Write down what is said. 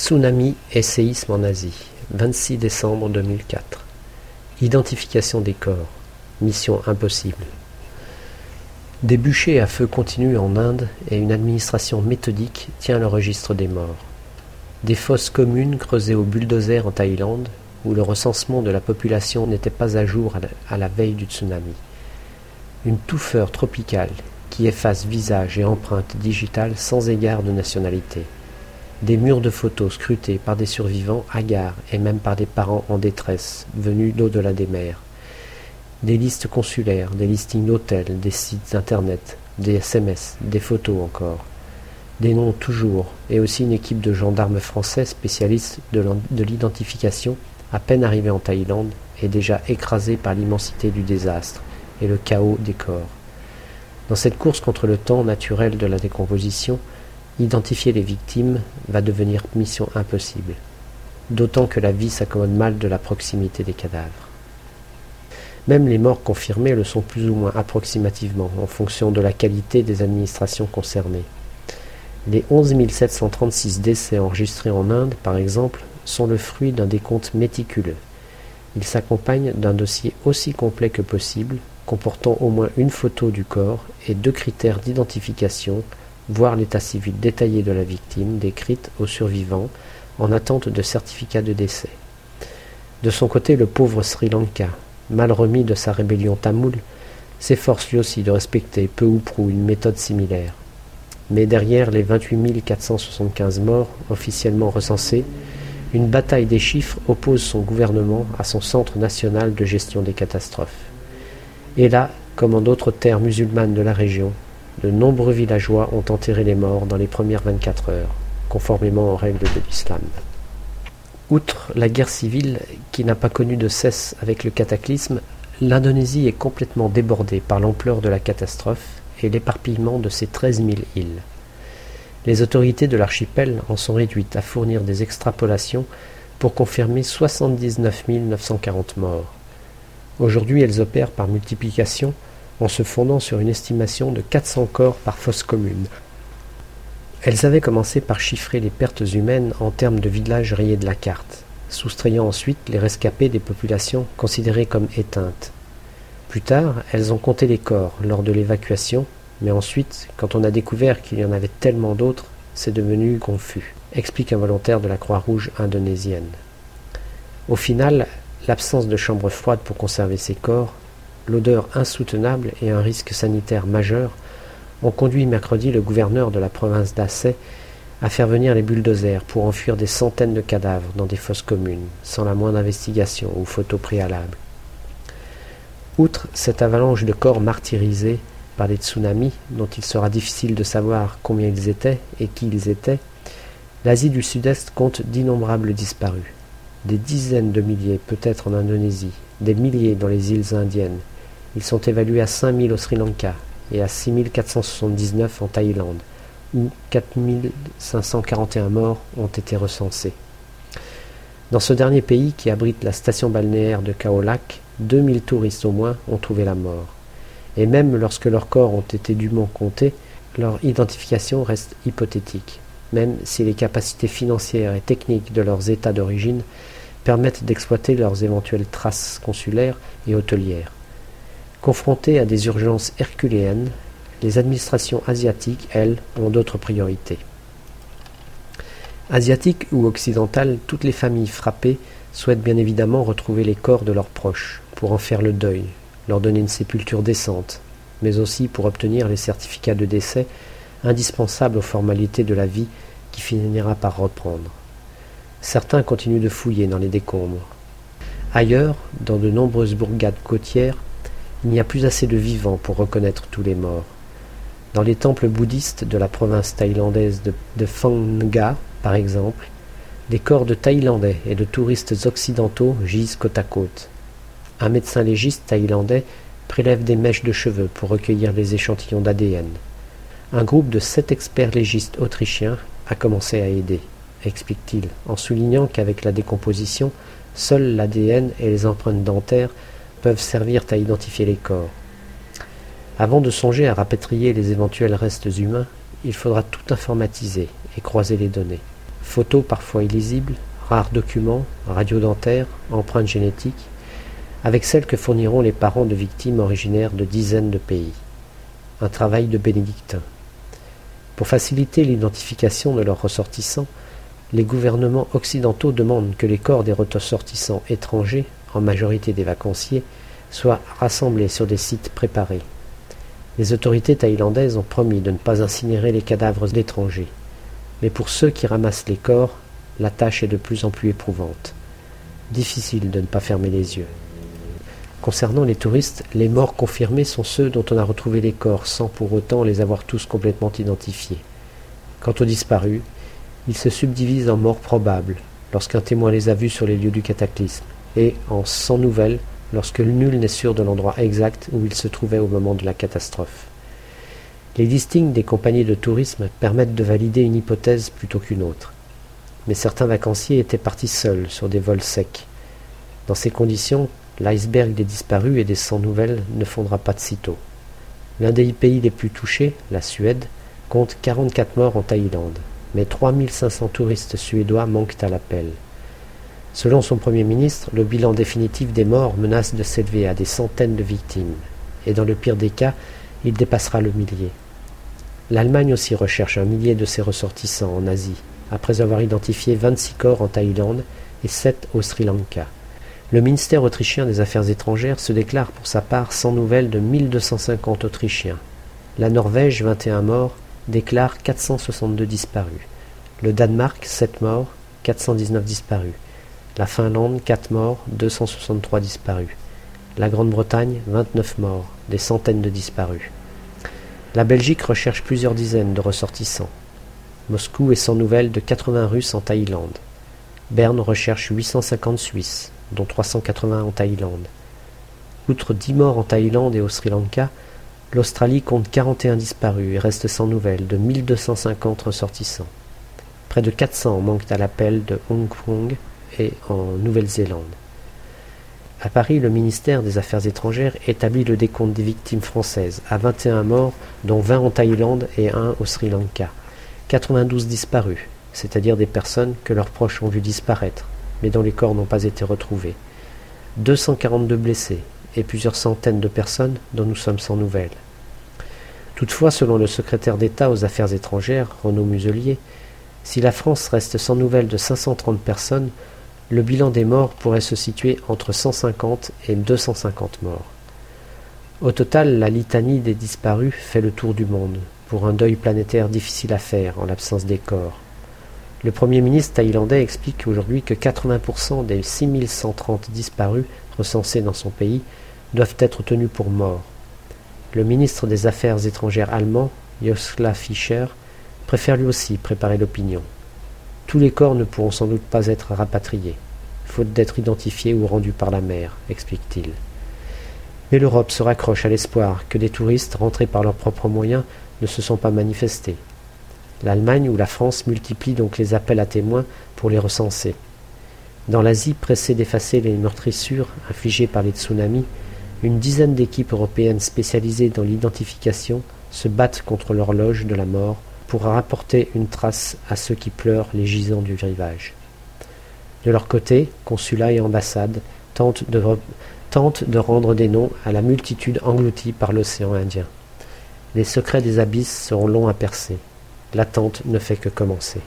Tsunami et séisme en Asie, 26 décembre 2004. Identification des corps. Mission impossible. Des bûchers à feu continu en Inde et une administration méthodique tient le registre des morts. Des fosses communes creusées au bulldozer en Thaïlande, où le recensement de la population n'était pas à jour à la, veille du tsunami. Une touffeur tropicale qui efface visage et empreintes digitales sans égard de nationalité. Des murs de photos scrutés par des survivants hagards et même par des parents en détresse venus d'au-delà des mers. Des listes consulaires, des listings d'hôtels, des sites internet, des SMS, des photos encore. Des noms toujours, et aussi une équipe de gendarmes français spécialistes de l'identification, à peine arrivés en Thaïlande, et déjà écrasés par l'immensité du désastre et le chaos des corps. Dans cette course contre le temps naturel de la décomposition, Identifier les victimes va devenir mission impossible, d'autant que la vie s'accommode mal de la proximité des cadavres. Même les morts confirmés le sont plus ou moins approximativement en fonction de la qualité des administrations concernées. Les 11 736 décès enregistrés en Inde, par exemple, sont le fruit d'un décompte méticuleux. Ils s'accompagnent d'un dossier aussi complet que possible, comportant au moins une photo du corps et deux critères d'identification voir l'état civil détaillé de la victime décrite aux survivants en attente de certificat de décès. De son côté, le pauvre Sri Lanka, mal remis de sa rébellion tamoule, s'efforce lui aussi de respecter peu ou prou une méthode similaire. Mais derrière les 28 475 morts officiellement recensés, une bataille des chiffres oppose son gouvernement à son Centre national de gestion des catastrophes. Et là, comme en d'autres terres musulmanes de la région, de nombreux villageois ont enterré les morts dans les premières 24 heures, conformément aux règles de l'islam. Outre la guerre civile qui n'a pas connu de cesse avec le cataclysme, l'Indonésie est complètement débordée par l'ampleur de la catastrophe et l'éparpillement de ses 13 000 îles. Les autorités de l'archipel en sont réduites à fournir des extrapolations pour confirmer 79 940 morts. Aujourd'hui, elles opèrent par multiplication en se fondant sur une estimation de 400 corps par fosse commune. Elles avaient commencé par chiffrer les pertes humaines en termes de villages rayés de la carte, soustrayant ensuite les rescapés des populations considérées comme éteintes. Plus tard, elles ont compté les corps lors de l'évacuation, mais ensuite, quand on a découvert qu'il y en avait tellement d'autres, c'est devenu confus, explique un volontaire de la Croix-Rouge indonésienne. Au final, l'absence de chambres froides pour conserver ces corps l'odeur insoutenable et un risque sanitaire majeur ont conduit mercredi le gouverneur de la province d'Aceh à faire venir les bulldozers pour enfuir des centaines de cadavres dans des fosses communes, sans la moindre investigation ou photo préalable. Outre cette avalanche de corps martyrisés par des tsunamis, dont il sera difficile de savoir combien ils étaient et qui ils étaient, l'Asie du Sud-Est compte d'innombrables disparus. Des dizaines de milliers peut-être en Indonésie, des milliers dans les îles indiennes, ils sont évalués à 5000 au Sri Lanka et à 6479 en Thaïlande, où 4541 morts ont été recensés. Dans ce dernier pays qui abrite la station balnéaire de Kaolac, 2000 touristes au moins ont trouvé la mort. Et même lorsque leurs corps ont été dûment comptés, leur identification reste hypothétique, même si les capacités financières et techniques de leurs États d'origine permettent d'exploiter leurs éventuelles traces consulaires et hôtelières. Confrontées à des urgences herculéennes, les administrations asiatiques, elles, ont d'autres priorités. Asiatiques ou occidentales, toutes les familles frappées souhaitent bien évidemment retrouver les corps de leurs proches, pour en faire le deuil, leur donner une sépulture décente, mais aussi pour obtenir les certificats de décès indispensables aux formalités de la vie qui finira par reprendre. Certains continuent de fouiller dans les décombres. Ailleurs, dans de nombreuses bourgades côtières, il n'y a plus assez de vivants pour reconnaître tous les morts. Dans les temples bouddhistes de la province thaïlandaise de, de Phang par exemple, des corps de Thaïlandais et de touristes occidentaux gisent côte à côte. Un médecin légiste thaïlandais prélève des mèches de cheveux pour recueillir les échantillons d'ADN. Un groupe de sept experts légistes autrichiens a commencé à aider, explique-t-il, en soulignant qu'avec la décomposition, seul l'ADN et les empreintes dentaires peuvent servir à identifier les corps. Avant de songer à rapatrier les éventuels restes humains, il faudra tout informatiser et croiser les données. photos parfois illisibles, rares documents, radiodentaires, empreintes génétiques, avec celles que fourniront les parents de victimes originaires de dizaines de pays. Un travail de bénédictin. Pour faciliter l'identification de leurs ressortissants, les gouvernements occidentaux demandent que les corps des ressortissants étrangers, en majorité des vacanciers, soient rassemblés sur des sites préparés. Les autorités thaïlandaises ont promis de ne pas incinérer les cadavres d'étrangers. Mais pour ceux qui ramassent les corps, la tâche est de plus en plus éprouvante. Difficile de ne pas fermer les yeux. Concernant les touristes, les morts confirmés sont ceux dont on a retrouvé les corps sans pour autant les avoir tous complètement identifiés. Quant aux disparus, ils se subdivisent en morts probables lorsqu'un témoin les a vus sur les lieux du cataclysme, et en sans nouvelles lorsque nul n'est sûr de l'endroit exact où ils se trouvaient au moment de la catastrophe. Les listings des compagnies de tourisme permettent de valider une hypothèse plutôt qu'une autre. Mais certains vacanciers étaient partis seuls sur des vols secs. Dans ces conditions, l'iceberg des disparus et des sans nouvelles ne fondra pas de sitôt. L'un des pays les plus touchés, la Suède, compte 44 morts en Thaïlande, mais 3500 touristes suédois manquent à l'appel. Selon son Premier ministre, le bilan définitif des morts menace de s'élever à des centaines de victimes, et dans le pire des cas, il dépassera le millier. L'Allemagne aussi recherche un millier de ses ressortissants en Asie, après avoir identifié 26 corps en Thaïlande et 7 au Sri Lanka. Le ministère autrichien des Affaires étrangères se déclare pour sa part sans nouvelles de 1250 Autrichiens. La Norvège, 21 morts, déclare 462 disparus. Le Danemark, 7 morts, 419 disparus. La Finlande, 4 morts, 263 disparus. La Grande-Bretagne, 29 morts, des centaines de disparus. La Belgique recherche plusieurs dizaines de ressortissants. Moscou est sans nouvelles de 80 Russes en Thaïlande. Berne recherche 850 Suisses, dont 380 en Thaïlande. Outre 10 morts en Thaïlande et au Sri Lanka, l'Australie compte 41 disparus et reste sans nouvelles de 1250 ressortissants. Près de 400 manquent à l'appel de Hong Kong et en Nouvelle-Zélande. À Paris, le ministère des Affaires étrangères établit le décompte des victimes françaises à 21 morts, dont 20 en Thaïlande et 1 au Sri Lanka. 92 disparus, c'est-à-dire des personnes que leurs proches ont vu disparaître, mais dont les corps n'ont pas été retrouvés. 242 blessés et plusieurs centaines de personnes dont nous sommes sans nouvelles. Toutefois, selon le secrétaire d'État aux Affaires étrangères, Renaud Muselier, si la France reste sans nouvelles de 530 personnes, le bilan des morts pourrait se situer entre 150 et 250 morts. Au total, la litanie des disparus fait le tour du monde, pour un deuil planétaire difficile à faire en l'absence des corps. Le Premier ministre thaïlandais explique aujourd'hui que 80% des 6130 disparus recensés dans son pays doivent être tenus pour morts. Le ministre des Affaires étrangères allemand, Joschla Fischer, préfère lui aussi préparer l'opinion. Tous les corps ne pourront sans doute pas être rapatriés, faute d'être identifiés ou rendus par la mer, explique-t-il. Mais l'Europe se raccroche à l'espoir que des touristes rentrés par leurs propres moyens ne se sont pas manifestés. L'Allemagne ou la France multiplient donc les appels à témoins pour les recenser. Dans l'Asie, pressée d'effacer les meurtrissures infligées par les tsunamis, une dizaine d'équipes européennes spécialisées dans l'identification se battent contre l'horloge de la mort pour rapporter une trace à ceux qui pleurent les gisants du rivage. De leur côté, consulats et ambassades tentent de, tentent de rendre des noms à la multitude engloutie par l'océan Indien. Les secrets des abysses seront longs à percer. L'attente ne fait que commencer.